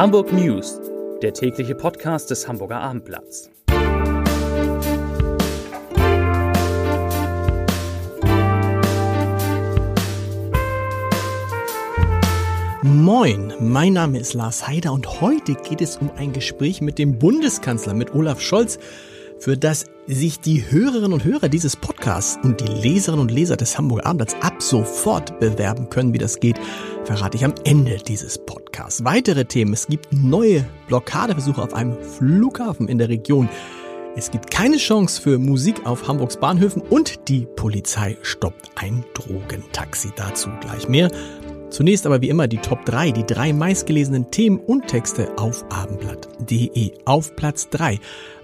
Hamburg News, der tägliche Podcast des Hamburger Abendblatts. Moin, mein Name ist Lars Heider und heute geht es um ein Gespräch mit dem Bundeskanzler, mit Olaf Scholz, für das sich die Hörerinnen und Hörer dieses Podcasts und die Leserinnen und Leser des Hamburger Abendblatts ab sofort bewerben können. Wie das geht, verrate ich am Ende dieses Podcasts. Weitere Themen. Es gibt neue Blockadeversuche auf einem Flughafen in der Region. Es gibt keine Chance für Musik auf Hamburgs Bahnhöfen und die Polizei stoppt ein Drogentaxi. Dazu gleich mehr. Zunächst aber wie immer die Top 3, die drei meistgelesenen Themen und Texte auf abendblatt.de. Auf Platz 3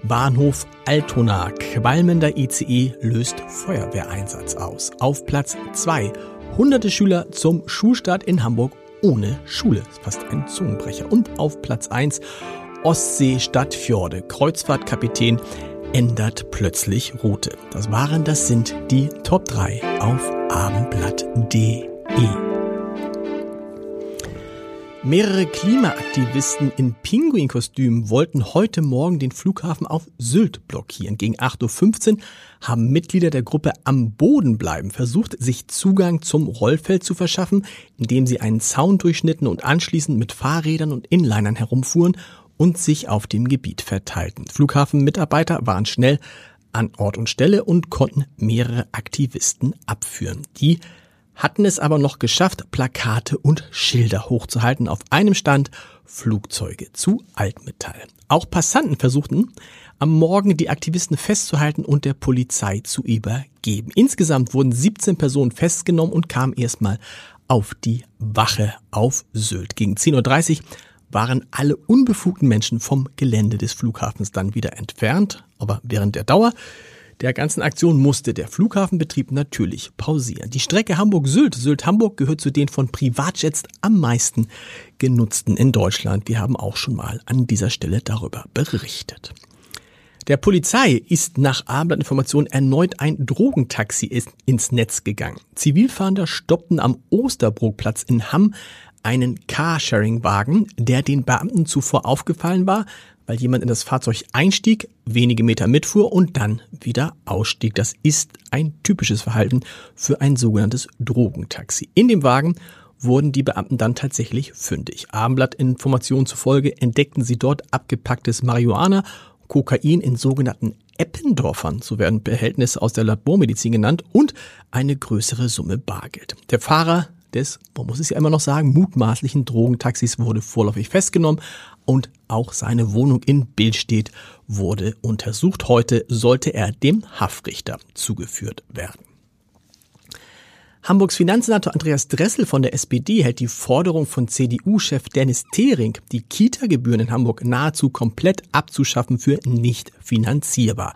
Bahnhof Altona, qualmender ICE löst Feuerwehreinsatz aus. Auf Platz 2 hunderte Schüler zum Schulstart in Hamburg ohne Schule. Fast ein Zungenbrecher. Und auf Platz 1 Ostsee Stadtfjorde, Kreuzfahrtkapitän ändert plötzlich Route. Das waren, das sind die Top 3 auf abendblatt.de. Mehrere Klimaaktivisten in Pinguinkostümen wollten heute Morgen den Flughafen auf Sylt blockieren. Gegen 8.15 Uhr haben Mitglieder der Gruppe am Boden bleiben versucht, sich Zugang zum Rollfeld zu verschaffen, indem sie einen Zaun durchschnitten und anschließend mit Fahrrädern und Inlinern herumfuhren und sich auf dem Gebiet verteilten. Flughafenmitarbeiter waren schnell an Ort und Stelle und konnten mehrere Aktivisten abführen. Die hatten es aber noch geschafft, Plakate und Schilder hochzuhalten. Auf einem stand Flugzeuge zu Altmetall. Auch Passanten versuchten am Morgen die Aktivisten festzuhalten und der Polizei zu übergeben. Insgesamt wurden 17 Personen festgenommen und kamen erstmal auf die Wache auf Sylt. Gegen 10.30 Uhr waren alle unbefugten Menschen vom Gelände des Flughafens dann wieder entfernt. Aber während der Dauer der ganzen Aktion musste der Flughafenbetrieb natürlich pausieren. Die Strecke Hamburg-Sylt, Sylt-Hamburg gehört zu den von Privatjets am meisten genutzten in Deutschland. Wir haben auch schon mal an dieser Stelle darüber berichtet. Der Polizei ist nach Abendinformationen erneut ein Drogentaxi ins Netz gegangen. Zivilfahnder stoppten am Osterbrookplatz in Hamm einen Carsharing-Wagen, der den Beamten zuvor aufgefallen war, weil jemand in das Fahrzeug einstieg, wenige Meter mitfuhr und dann wieder ausstieg. Das ist ein typisches Verhalten für ein sogenanntes Drogentaxi. In dem Wagen wurden die Beamten dann tatsächlich fündig. Abendblattinformationen zufolge entdeckten sie dort abgepacktes Marihuana, Kokain in sogenannten Eppendorfern, so werden Behältnisse aus der Labormedizin genannt, und eine größere Summe Bargeld. Der Fahrer des, man muss es ja immer noch sagen, mutmaßlichen Drogentaxis wurde vorläufig festgenommen und auch seine Wohnung in Billstedt wurde untersucht. Heute sollte er dem Haftrichter zugeführt werden. Hamburgs Finanzsenator Andreas Dressel von der SPD hält die Forderung von CDU-Chef Dennis Thering, die Kita-Gebühren in Hamburg nahezu komplett abzuschaffen, für nicht finanzierbar.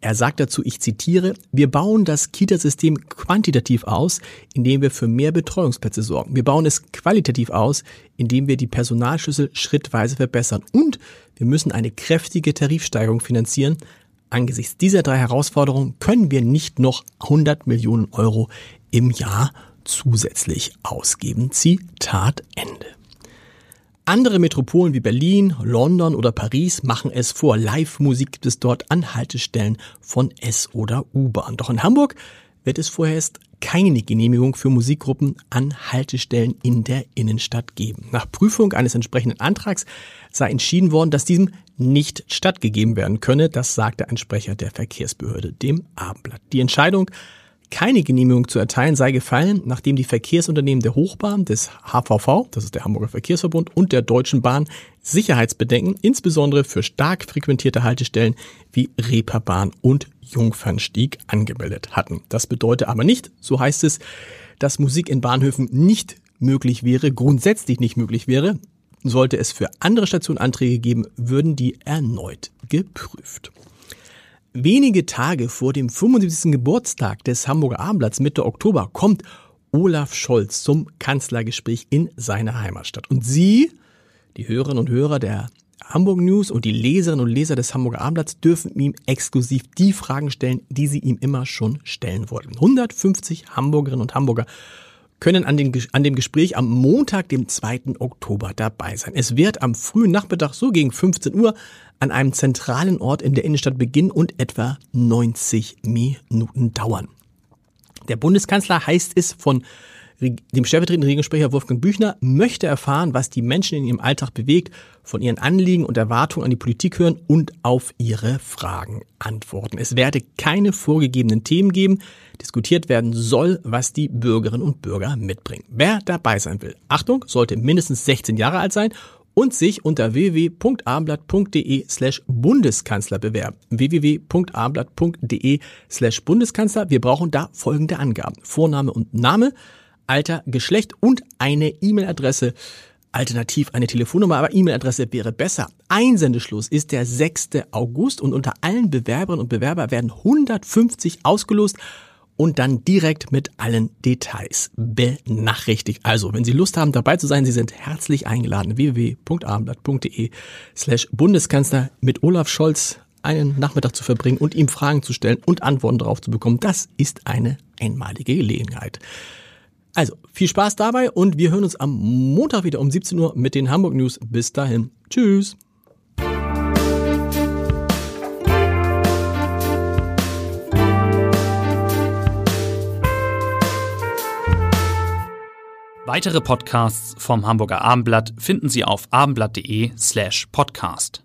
Er sagt dazu, ich zitiere, wir bauen das Kitasystem quantitativ aus, indem wir für mehr Betreuungsplätze sorgen. Wir bauen es qualitativ aus, indem wir die Personalschlüssel schrittweise verbessern. Und wir müssen eine kräftige Tarifsteigerung finanzieren. Angesichts dieser drei Herausforderungen können wir nicht noch 100 Millionen Euro im Jahr zusätzlich ausgeben. Zitat Ende. Andere Metropolen wie Berlin, London oder Paris machen es vor. Live-Musik gibt es dort an Haltestellen von S- oder U-Bahn. Doch in Hamburg wird es vorerst keine Genehmigung für Musikgruppen an Haltestellen in der Innenstadt geben. Nach Prüfung eines entsprechenden Antrags sei entschieden worden, dass diesem nicht stattgegeben werden könne. Das sagte ein Sprecher der Verkehrsbehörde dem Abendblatt. Die Entscheidung keine Genehmigung zu erteilen sei gefallen, nachdem die Verkehrsunternehmen der Hochbahn, des HVV, das ist der Hamburger Verkehrsverbund, und der Deutschen Bahn Sicherheitsbedenken, insbesondere für stark frequentierte Haltestellen wie Reeperbahn und Jungfernstieg angemeldet hatten. Das bedeutet aber nicht, so heißt es, dass Musik in Bahnhöfen nicht möglich wäre, grundsätzlich nicht möglich wäre. Sollte es für andere Stationen Anträge geben, würden die erneut geprüft. Wenige Tage vor dem 75. Geburtstag des Hamburger Abendblatts Mitte Oktober kommt Olaf Scholz zum Kanzlergespräch in seiner Heimatstadt. Und Sie, die Hörerinnen und Hörer der Hamburg News und die Leserinnen und Leser des Hamburger Abendblatts dürfen ihm exklusiv die Fragen stellen, die sie ihm immer schon stellen wollten. 150 Hamburgerinnen und Hamburger können an, den, an dem Gespräch am Montag, dem 2. Oktober dabei sein. Es wird am frühen Nachmittag, so gegen 15 Uhr, an einem zentralen Ort in der Innenstadt beginnen und etwa 90 Minuten dauern. Der Bundeskanzler heißt es von dem stellvertretenden Regierungssprecher Wolfgang Büchner möchte erfahren, was die Menschen in ihrem Alltag bewegt, von ihren Anliegen und Erwartungen an die Politik hören und auf ihre Fragen antworten. Es werde keine vorgegebenen Themen geben. Diskutiert werden soll, was die Bürgerinnen und Bürger mitbringen. Wer dabei sein will, Achtung, sollte mindestens 16 Jahre alt sein und sich unter www.abendblatt.de slash Bundeskanzler bewerben. www.abendblatt.de slash Bundeskanzler. Wir brauchen da folgende Angaben. Vorname und Name, Alter, Geschlecht und eine E-Mail-Adresse. Alternativ eine Telefonnummer, aber E-Mail-Adresse wäre besser. Einsendeschluss ist der 6. August und unter allen Bewerberinnen und Bewerber werden 150 ausgelost und dann direkt mit allen Details benachrichtigt. Also, wenn Sie Lust haben, dabei zu sein, Sie sind herzlich eingeladen. www.abendblatt.de slash Bundeskanzler mit Olaf Scholz einen Nachmittag zu verbringen und ihm Fragen zu stellen und Antworten darauf zu bekommen. Das ist eine einmalige Gelegenheit. Also, viel Spaß dabei und wir hören uns am Montag wieder um 17 Uhr mit den Hamburg News. Bis dahin. Tschüss. Weitere Podcasts vom Hamburger Abendblatt finden Sie auf abendblatt.de slash podcast.